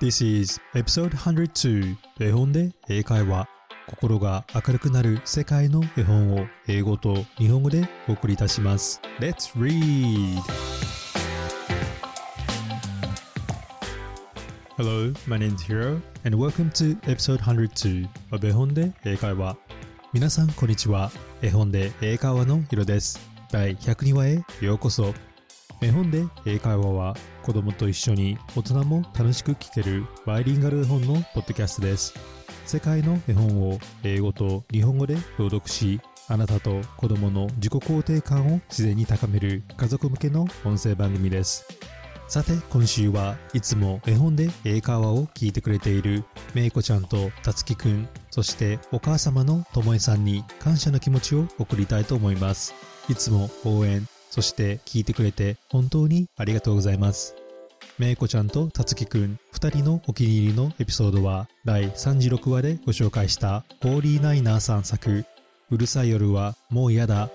This is episode 102絵本で英会話。心が明るくなる世界の絵本を英語と日本語でお送りいたします。Let's read! Hello, my name is Hiro and welcome to episode 102 of 絵本で英会話。皆さんこんにちは。絵本で英会話のヒロです。第102話へようこそ。絵本で英会話は子供と一緒に大人も楽しく聞けるバイリンガル絵本のポッドキャストです。世界の絵本を英語と日本語で朗読しあなたと子供の自己肯定感を自然に高める家族向けの音声番組です。さて今週はいつも絵本で英会話を聞いてくれているめいこちゃんとたつきくんそしてお母様のともえさんに感謝の気持ちを送りたいと思います。いつも応援そして聞いてくれて本当にありがとうございます。めいこちゃんとたつきくん2人のお気に入りのエピソードは第36話でご紹介したホーリーナイナーさん作うるさい夜はもう嫌だ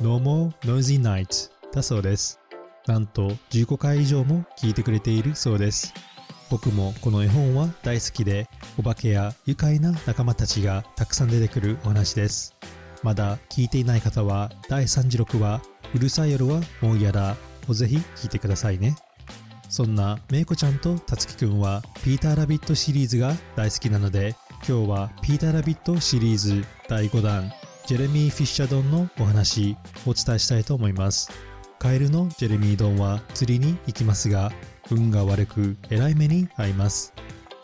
No More Noisy Night だそうです。なんと15回以上も聞いてくれているそうです。僕もこの絵本は大好きでお化けや愉快な仲間たちがたくさん出てくるお話です。まだ聞いていない方は第36話うるさい夜はもう嫌だをぜひ聞いてくださいね。そんなめいこちゃんとたつきくんはピーターラビットシリーズが大好きなので今日はピーターラビットシリーズ第5弾ジェレミー・フィッシャドンのお話をお伝えしたいと思います。カエルのジェレミードンは釣りに行きますが運が悪くえらい目に遭います。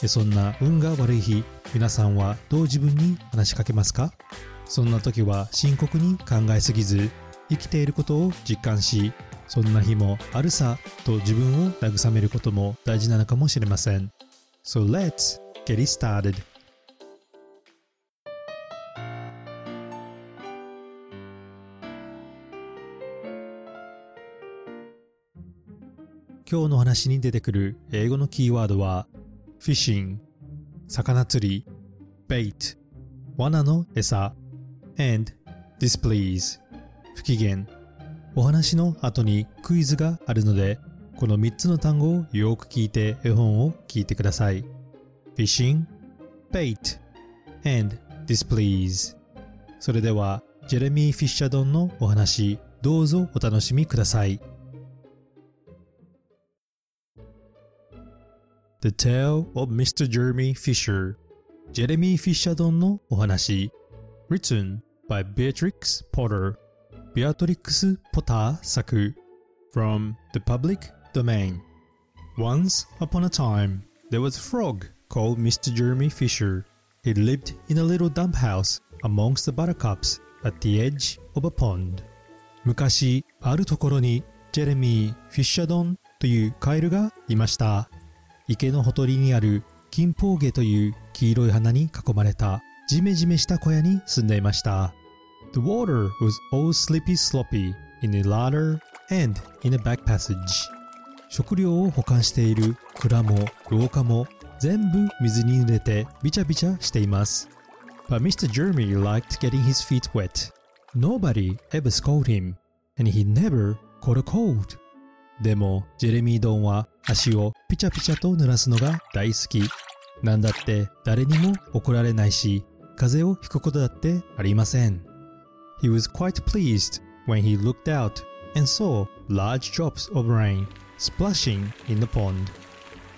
そんな運が悪い日皆さんはどう自分に話しかけますか？そんな時は深刻に考えすぎず生きていることを実感しそんな日もあるさと自分を慰めることも大事なのかもしれません。So let's get it started. 今日の話に出てくる英語のキーワードは fishing 魚釣り bait 罠の餌 and displease 不機嫌。お話の後にクイズがあるのでこの3つの単語をよく聞いて絵本を聞いてください。Fishing, Bait, and Displease それではジェレミー・フィッシャドンのお話どうぞお楽しみください。The Tale of Mr. Jeremy Fisher ジェレミー・フィッシャドンのお話。Written by Beatrix Potter ビアトリックス・ポター作 From the Public Domain Once upon a time, there was a frog called Mr. Jeremy Fisher. He lived in a little dump house amongst the buttercups at the edge of a pond. 昔、あるところにジェレミー・フィッシャドンというカエルがいました。池のほとりにある金峰ゲという黄色い花に囲まれたジメジメした小屋に住んでいました。The water was all slippy sloppy in the ladder and in the back passage. 食料を保管している蔵も廊下も全部水に濡れてびちゃびちゃしています。But Mr. Jeremy liked getting his feet wet. Nobody ever scolded him, and he never caught a cold. でも、ジェレミー・ドンは足をピチャピチャと濡らすのが大好き。なんだって誰にも怒られないし、風邪をひくことだってありません。He was quite pleased when he looked out and saw large drops of rain splashing in the pond.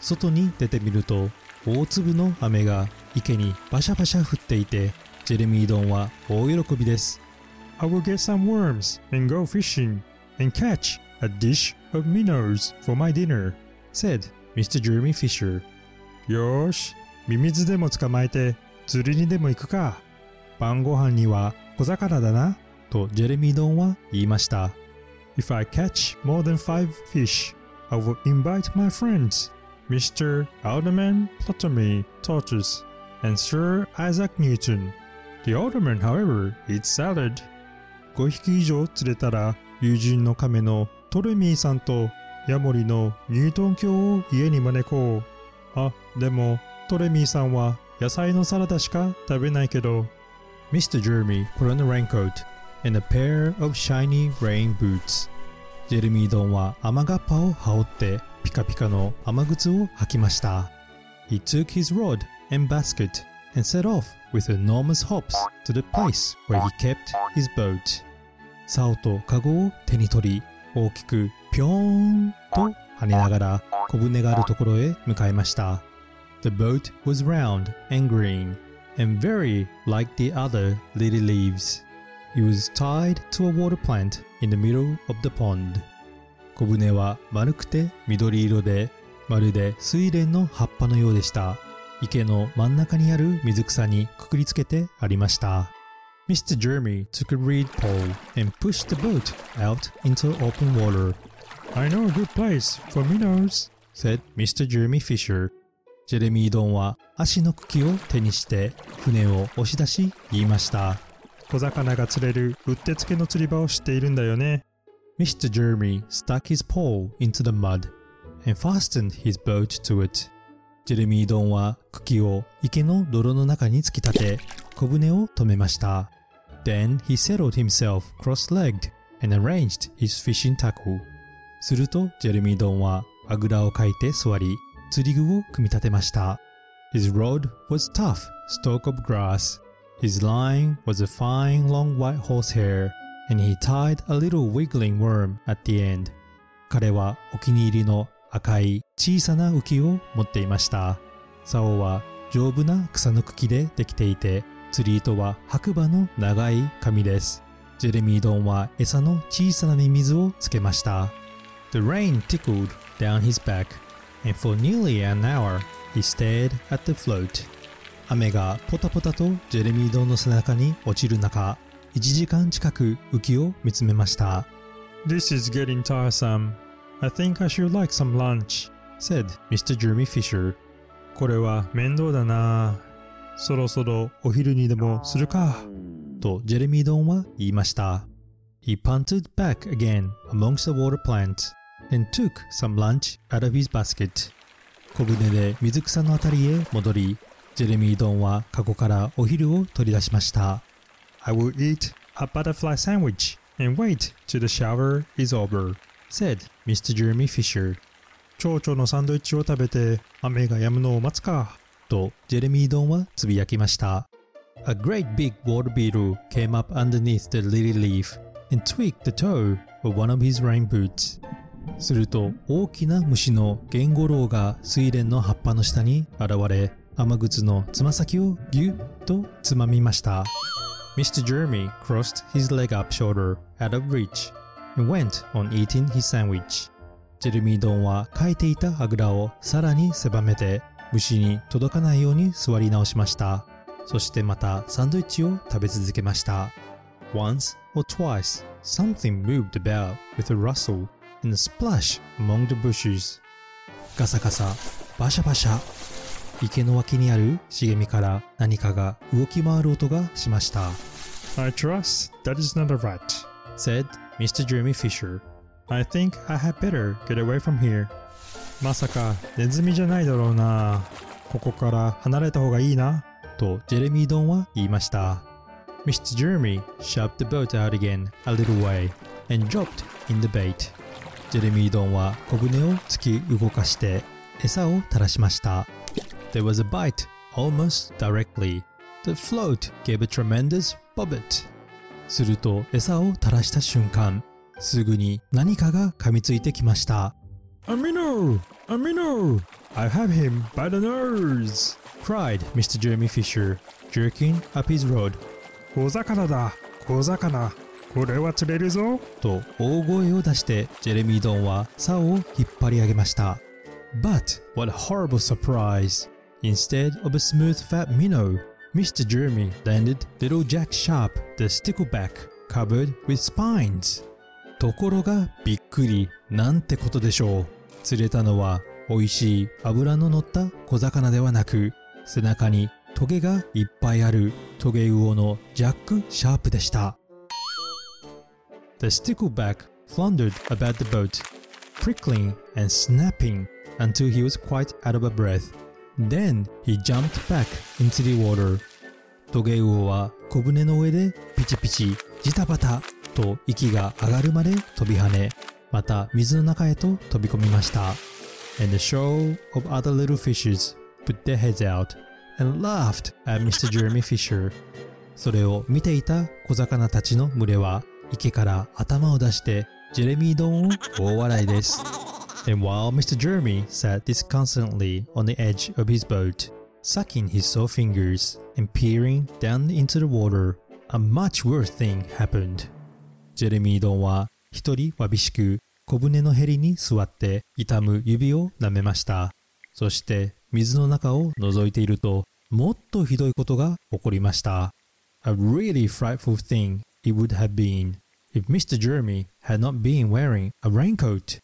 外に出てみると大粒の雨が池にバシャバシャ降っていてジェレミードンは大喜びです。I will get some worms and go fishing and catch a dish of minnows for my dinner, said Mr. Jeremy Fisher. よーし、ミミズでも捕まえて釣りにでも行くか。晩ご飯には小魚だな、とジェレミー・ドンは言いました。If I catch more than five fish, I will invite my friends, Mr. Alderman Ptolemy Tortoise and Sir Isaac Newton. The Alderman, however, eats salad. 5匹以上釣れたら友人の亀のトレミーさんとヤモリのニュートン教を家に招こう。あ、でもトレミーさんは野菜のサラダしか食べないけど Mr. Jeremy put on a raincoat and a pair of shiny rain boots. ジェレミー・ドンは雨がっぱを羽織ってピカピカの雨靴を履きました。he took his rod and basket and set off with enormous hops to the place where he kept his boat. 竿とカゴを手に取り、大きくぴょーんと跳ねながら小舟があるところへ向かいました。The boat was round and green and very like the other lily leaves. It was tied to a water plant in the middle of the pond. 小舟は丸くて緑色でまるで睡蓮の葉っぱのようでした。池の真ん中にある水草にくくりつけてありました。Mr. Jeremy took a reed pole and pushed the boat out into open water. I know a good place for minnows, said Mr. Jeremy Fisher. ジェレミー・ドンは足の茎を手にして船を押し出し言いました。小魚が釣れるうってつけの釣り場を知っているんだよね。Mr. Jeremy stuck his pole into the mud and fastened his boat to it. ジェレミー・ドンは茎を池の泥の中に突き立て小舟を止めました。Then he settled himself cross-legged and arranged his fishing tackle. するとジェレミー・ドンはあぐらをかいて座り釣り具を組み立てました。His rod was tough stalk of grass. His line was a fine long white horsehair and he tied a little wiggling worm at the end. 彼はお気に入りの赤い小さな浮きを持っていました。竿は丈夫な草の茎でできていて、釣り糸は白馬の長い紙です。ジェレミー・ドンは餌の小さなミミズをつけました。The rain tickled down his back, and for nearly an hour he stared at the float. 雨がポタポタとジェレミー・ドンの背中に落ちる中、1時間近く浮きを見つめました。This is getting tiresome. I think I should like some lunch. said Mr. Jeremy Fisher. これは面倒だな。そろそろお昼にでもするか。とジェレミー・ドンは言いました。He punted back again amongst the water plants and took some lunch out of his basket. 小舟で水草のあたりへ戻り、ジェレミー・ドンはカゴからお昼を取り出しました。I will eat a butterfly sandwich and wait till the shower is over. said Mr. Jeremy Fisher. 蝶々のサンドイッチを食べて雨が止むのを待つか。とジェレミー・ドンはつぶやきました。A great big water beetle came up underneath the lily leaf and tweaked the toe of one of his rain boots. すると大きな虫のゲンゴロウが睡蓮の葉っぱの下に現れ雨靴のつま先をギュッとつまみました。Mr. Jeremy crossed his leg up shoulder out of reach and went on eating his sandwich. ジェレミー・ドンはかいていたあぐらをさらに狭めて虫に届かないように座り直しました。そしてまたサンドイッチを食べ続けました。Once or twice, something moved about with a rustle and splash among the bushes. ガサガサ、バシャバシャ。池の脇にある茂みから何かが動き回る音がしました。I trust that is not a rat. said Mr. Jeremy Fisher. I think I had better get away from here. まさかネズミじゃないだろうな。ここから離れた方がいいな。とジェレミー・ドンは言いました。Mr. Jeremy shoved the boat out again a little way and dropped in the bait. ジェレミー・ドンは小舟を突き動かして餌を垂らしました。There was a bite almost directly. The float gave a tremendous bobbit. すると餌を垂らした瞬間、すぐに何かが噛みついてきました。A minnow! A minnow! I have him by the nose! cried Mr. Jeremy Fisher, jerking up his rod. 小魚だ小魚これは釣れるぞと大声を出してジェレミー・ドンは竿を引っ張り上げました。But what a horrible surprise! Instead of a smooth fat minnow, Mr. Jeremy landed little Jack Sharp, the stickleback, covered with spines. ところがびっくり、なんてことでしょう。釣れたのは美味しい脂の乗った小魚ではなく、背中にトゲがいっぱいあるトゲウオのジャック・シャープでした。The stickleback floundered about the boat, prickling and snapping until he was quite out of breath. Then he jumped back into the water. トゲウオは小舟の上でピチピチジタバタと息が上がるまで飛び跳ね、また水の中へと飛び込みました。And the show of other little fishes put their heads out and laughed at Mr. Jeremy Fisher. それを見ていた小魚たちの群れは池から頭を出してジェレミー丼を大笑いです。And while Mr. Jeremy sat disconsolately on the edge of his boat, sucking his sore fingers and peering down into the water, a much worse thing happened. ジェレミードーンは一人わびしく小舟のへりに座って痛む指を舐めました。そして水の中を覗いているともっとひどいことが起こりました。A really frightful thing it would have been if Mr. Jeremy had not been wearing a raincoat.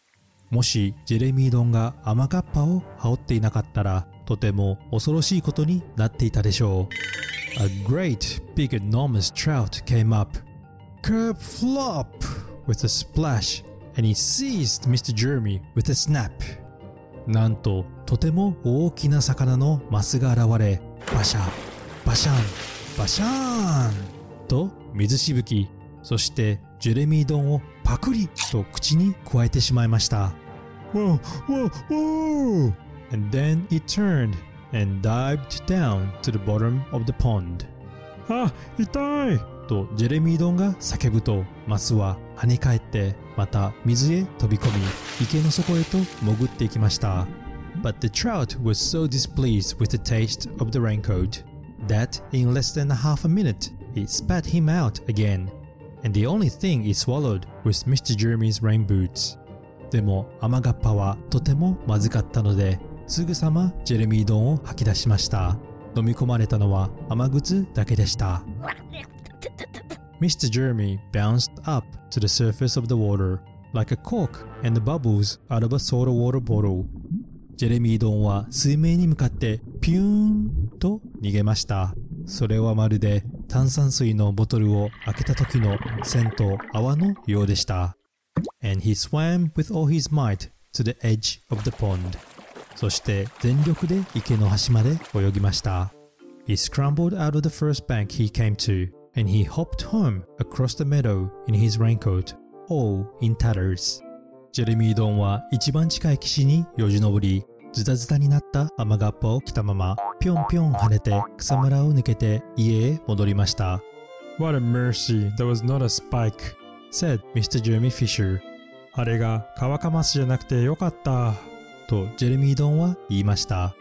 もしジェレミードンが雨がっぱを羽織っていなかったらとても恐ろしいことになっていたでしょう。A great big enormous trout came up. Kerb flop with a splash and he seized Mr. Jeremy with a snap. なんととても大きな魚のマスが現れバシャバシャンバシャーンと水しぶきそしてジェレミー丼をパクリと口に加えてしまいました Whoa, whoa, whoa! And then it turned and dived down to the bottom of the pond あ、痛いとジェレミードンが叫ぶとマスは跳ね返ってまた水へ飛び込み池の底へと潜っていきました But the trout was so displeased with the taste of the raincoat that in less than half a minute it spat him out again and the only thing it swallowed was Mr. Jeremy's rain boots でも雨がっぱはとてもまずかったのですぐさまジェレミー丼を吐き出しました飲み込まれたのは雨靴だけでした Mr. Jeremy bounced up to the surface of the water like a cork and the bubbles out of a soda water bottle. ジェレミー丼は水面に向かってピューンと逃げました。それはまるで炭酸水のボトルを開けた時の線と泡のようでした。And he swam with all his might to the edge of the pond. そして全力で池の端まで泳ぎました。He scrambled out of the first bank he came to, and he hopped home across the meadow in his raincoat, all in tatters. ジェレミードンは一番近い岸によじ登り、ズタズタになった雨がっぱを着たまま、ぴょんぴょん跳ねて草むらを抜けて家へ戻りました。What a mercy, there was not a spike. said Mr. Jeremy Fisher. あれが乾かますじゃなくてよかった。とジェレミードンは言いました。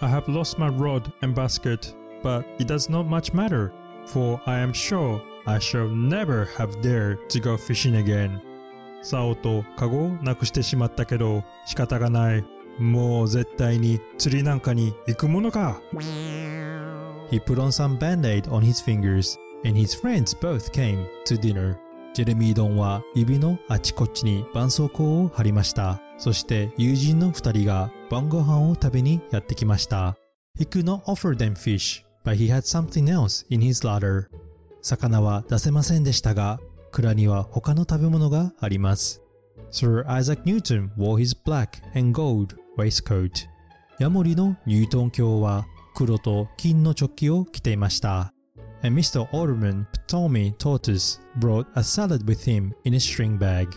I have lost my rod and basket, but it does not much matter, for I am sure I shall never have dared to go fishing again. 竿とカゴをなくしてしまったけど仕方がない。もう絶対に釣りなんかに行くものか。He put on some band-aid on his fingers, and his friends both came to dinner. ジェレミードンは指のあちこちに絆創膏を貼りました。そして友人の二人が晩ご飯を食べにやってきました。He could not offer them fish, but he had something else in his larder. 魚は出せませんでしたが、蔵には他の食べ物があります。Sir Isaac Newton wore his black and gold waistcoat. ヤモリのニュートン教は黒と金のチョッキを着ていました。And Mr. Alderman Ptolemy Tortoise brought a salad with him in a string bag.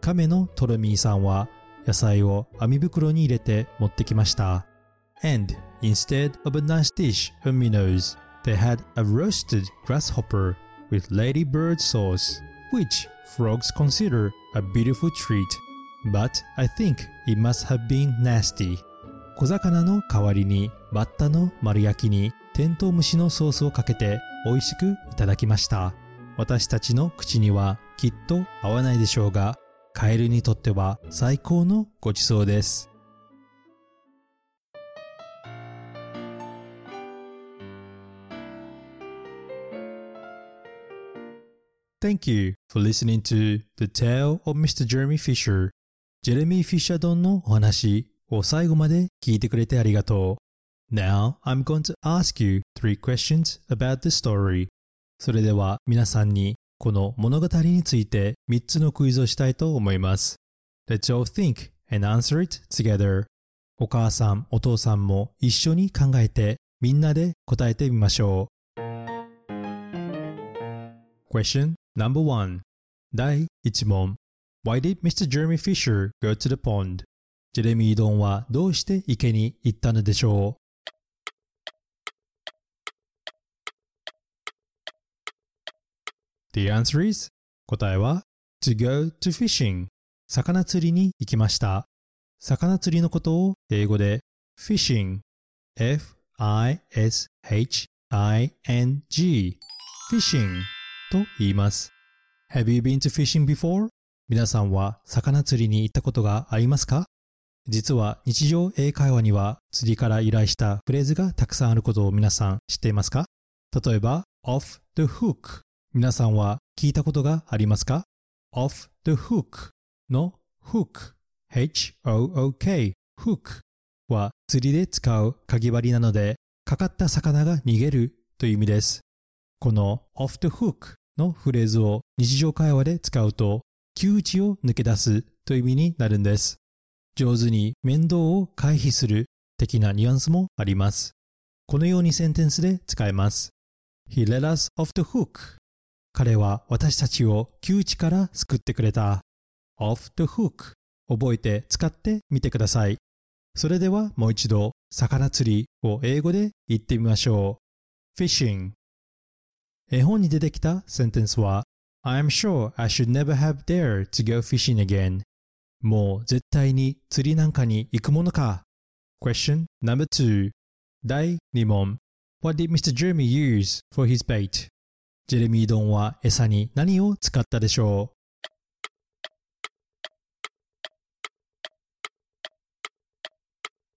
亀のトロミーさんは野菜を網袋に入れて持ってきました。And instead of a nice dish of minnows, they had a roasted grasshopper with ladybird sauce, which frogs consider a beautiful treat. But I think it must have been nasty. 小魚の代わりにバッタの丸焼きにテントウムシのソースをかけて美味しくいただきました。私たちの口にはきっと合わないでしょうが、カエルにとっては最高のごちそうです。Thank you for listening to The Tale of Mr. Jeremy Fisher ジェレミー・フィッシャドンのお話を最後まで聞いてくれてありがとう。それでは皆さんにこの物語について3つのクイズをしたいと思います。お母さん、お父さんも一緒に考えてみんなで答えてみましょう。第1問。Why did Mr. Jeremy Fisher go to the pond? ジェレミー・ドンはどうして池に行ったのでしょう ?The answer is 答えは to go to fishing 魚釣りに行きました。魚釣りのことを英語で fishing f-i-s-h-i-n-g fishing と言います。Have you been to fishing before? 皆さんは魚釣りに行ったことがありますか？実は日常英会話には釣りから由来したフレーズがたくさんあることを皆さん知っていますか？例えば off the hook 皆さんは聞いたことがありますか？off the hook の hook h-o-o-k hook は釣りで使う鍵針なのでかかった魚が逃げるという意味です。この off the hook のフレーズを日常会話で使うと窮地を抜け出すという意味になるんです。上手に面倒を回避する的なニュアンスもあります。このようにセンテンスで使えます。He let us off the hook. 彼は私たちを窮地から救ってくれた。off the hook 覚えて使ってみてください。それではもう一度魚釣りを英語で言ってみましょう。fishing 絵本に出てきたセンテンスは I'm sure I should never have dared to go fishing again もう絶対に釣りなんかに行くものか Question number two 第2問 What did Mr. Jeremy use for his bait? ジェレミー・ドンは餌に何を使ったでしょう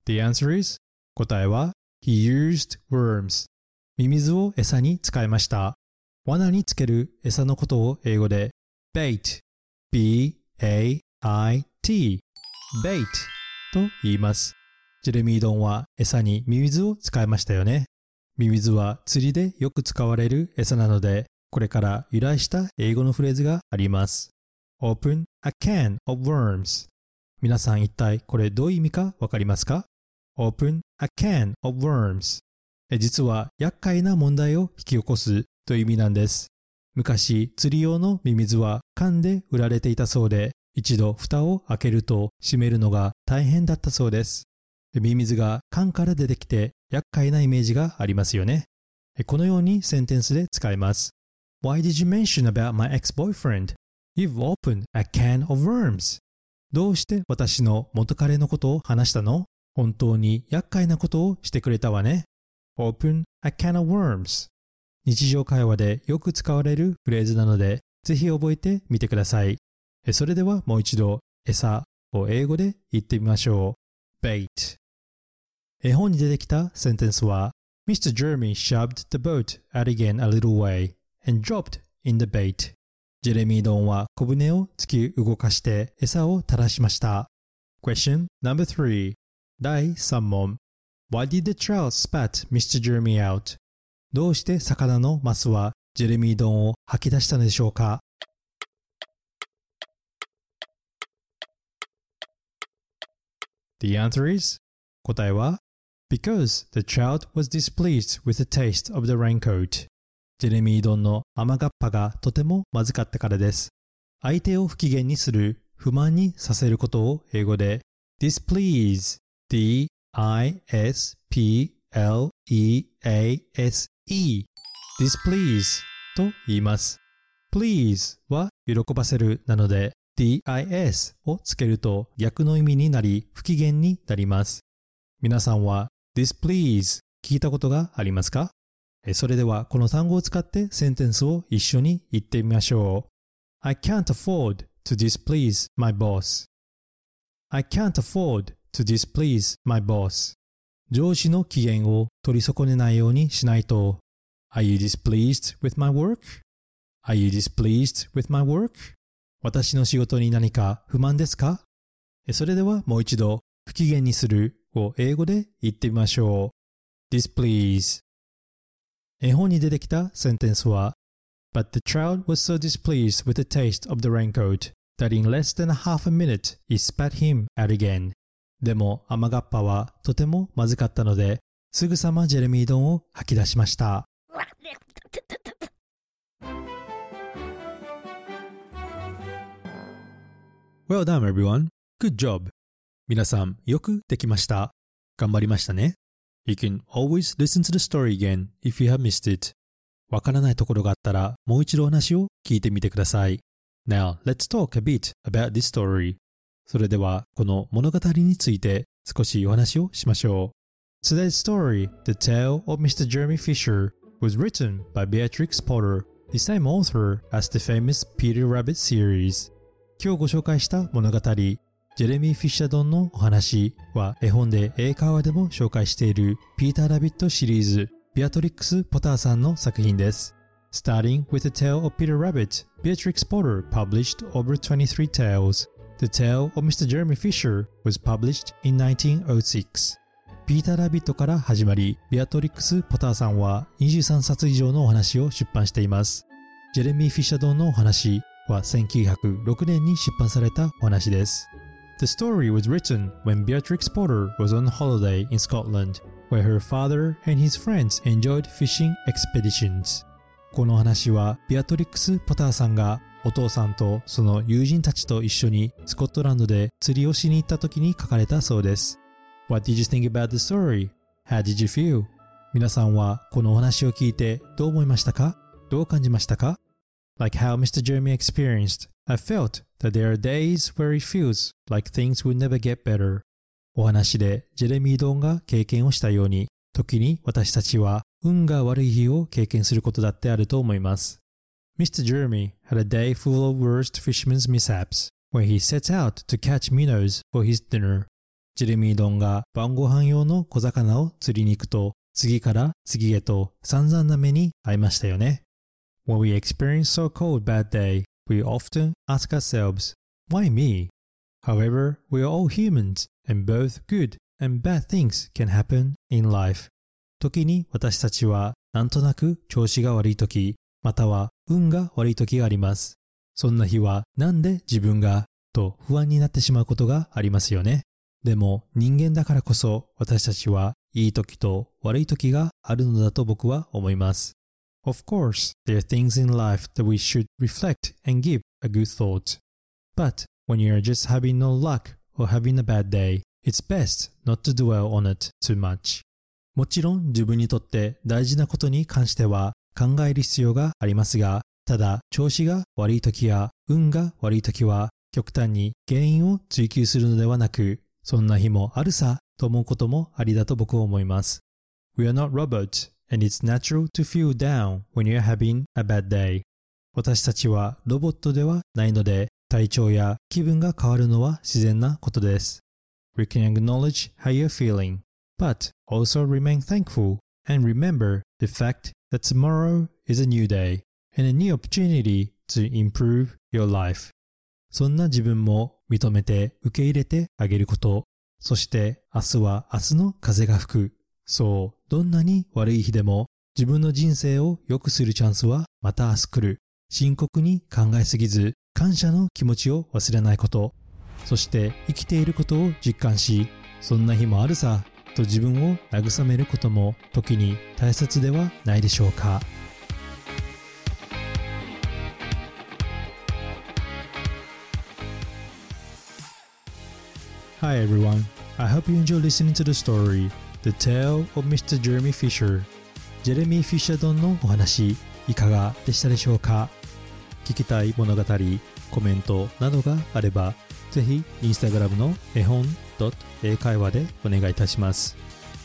The answer is 答えは He used worms ミミズを餌に使いました罠につける餌のことを英語で bait b-a-i-t bait と言います。ジェレミー・ドンは餌にミミズを使いましたよね。ミミズは釣りでよく使われる餌なのでこれから由来した英語のフレーズがあります。Open a can of worms. 皆さん一体これどういう意味かわかりますか？Open a can of worms. 実は厄介な問題を引き起こすという意味なんです。昔、釣り用のミミズは缶で売られていたそうで、一度蓋を開けると閉めるのが大変だったそうです。ミミズが缶から出てきて厄介なイメージがありますよね。このようにセンテンスで使います。Why did you mention about my ex-boyfriend? You've opened a can of worms. どうして私の元彼のことを話したの？本当に厄介なことをしてくれたわね。Open a can of worms 日常会話でよく使われるフレーズなので、ぜひ覚えてみてください。それではもう一度、餌を英語で言ってみましょう。bait 絵本に出てきたセンテンスは Mr. Jeremy shoved the boat out again a little way and dropped in the bait ジェレミー・ドンは小舟を突き動かして餌を垂らしました。Question number 3第3問 Why did the trout spat Mr. Jeremy out? どうして魚のマスはジェレミー丼を吐き出したのでしょうか？The answer is 答えは Because the trout was displeased with the taste of the raincoat. ジェレミー丼の甘がっぱがとてもまずかったからです。相手を不機嫌にする不満にさせることを英語で displease E displease と言います。please は喜ばせるなので dis をつけると逆の意味になり不機嫌になります。皆さんは displease 聞いたことがありますかそれではこの単語を使ってセンテンスを一緒に言ってみましょう。I can't afford to displease my boss. I can't afford to displease my boss. 上司の機嫌を取り損ねないようにしないと。Are you displeased with my work? Are you displeased with my work? 私の仕事に何か不満ですかそれではもう一度不機嫌にするを英語で言ってみましょう。displease 絵本に出てきたセンテンスは But the trout was so displeased with the taste of the raincoat that in less than a half a minute he spat him out again. でも甘がっぱはとてもまずかったので、すぐさまジェレミー丼を吐き出しました。Well done, everyone. Good job. 皆さん、よくできました。頑張りましたね。You can always listen to the story again if you have missed it. わからないところがあったらもう一度話を聞いてみてください。Now, let's talk a bit about this story. それでは、この物語について少しお話をしましょう。Today's story, The Tale of Mr. Jeremy Fisher, was written by Beatrix Potter, the same author as the famous Peter Rabbit series. 今日ご紹介した物語、ジェレミー・フィッシャドンのお話は絵本で英会話でも紹介しているピーター・ラビットシリーズ、ビアトリックス・ポターさんの作品です。Starting with the tale of Peter Rabbit, Beatrix Potter published over 23 tales. The Tale of Mr. Jeremy Fisher was published in 1906. ピーター・ラビットから始まり、ビアトリックス・ポターさんは23冊以上のお話を出版しています。ジェレミー・フィッシャドンのお話は1906年に出版されたお話です。The story was written when Beatrix Potter was on holiday in Scotland, where her father and his friends enjoyed fishing expeditions. この話はビアトリックス・ポターさんがお父さんとその友人たちと一緒にスコットランドで釣りをしに行った時に書かれたそうです。What did you think about the story? How did you feel? 皆さんはこのお話を聞いてどう思いましたかどう感じましたか Like how Mr. Jeremy experienced, I felt that there are days where it feels like things will never get better. お話でジェレミー・ドーンが経験をしたように、時に私たちは運が悪い日を経験することだってあると思います。Mr. Jeremy had a day full of worst fisherman's mishaps when he set out to catch minnows for his dinner. ジェレミー・ドンが晩ご飯用の小魚を釣りに行くと次から次へと散々な目に遭いましたよね。When we experience so called bad day, we often ask ourselves, why me? However, we are all humans and both good and bad things can happen in life. 時に私たちはなんとなく調子が悪い時、または運が悪い時があります。そんな日はなんで自分がと不安になってしまうことがありますよね。でも人間だからこそ私たちはいい時と悪い時があるのだと僕は思います。Of course, there are things in life that we should reflect and give a good thought. But when you are just having no luck or having a bad day, it's best not to dwell on it too much. もちろん自分にとって大事なことに関しては考える必要がありますが、ただ調子が悪い時や運が悪い時は極端に原因を追求するのではなく、そんな日もあるさと思うこともありだと僕は思います。We are not robots and it's natural to feel down when you're having a bad day. 私たちはロボットではないので体調や気分が変わるのは自然なことです。We can acknowledge how you're feeling but also remain thankful and remember the fact that tomorrow is a new day and a new opportunity to improve your life. そんな自分も認めて受け入れてあげること。そして明日は明日の風が吹く。そう、どんなに悪い日でも自分の人生を良くするチャンスはまた明日来る。深刻に考えすぎず、感謝の気持ちを忘れないこと。そして生きていることを実感し、そんな日もあるさと自分を慰めることも時に大切ではないでしょうか。Hi everyone, I hope you enjoy listening to the story The Tale of Mr. Jeremy Fisher. ジェレミー・フィッシャドンのお話いかがでしたでしょうか？聞きたい物語、コメントなどがあればぜひインスタグラムの絵本英会話でお願いいたします。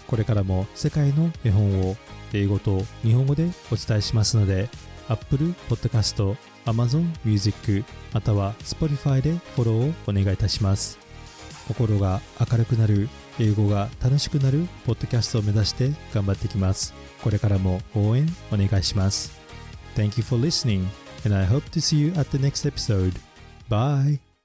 これからも世界の絵本を英語と日本語でお伝えしますので、Apple Podcast、Amazon Music または Spotify でフォローをお願いいたします。心が明るくなる、英語が楽しくなるポッドキャストを目指して頑張っていきます。これからも応援お願いします。Thank you for listening and I hope to see you at the next episode. Bye!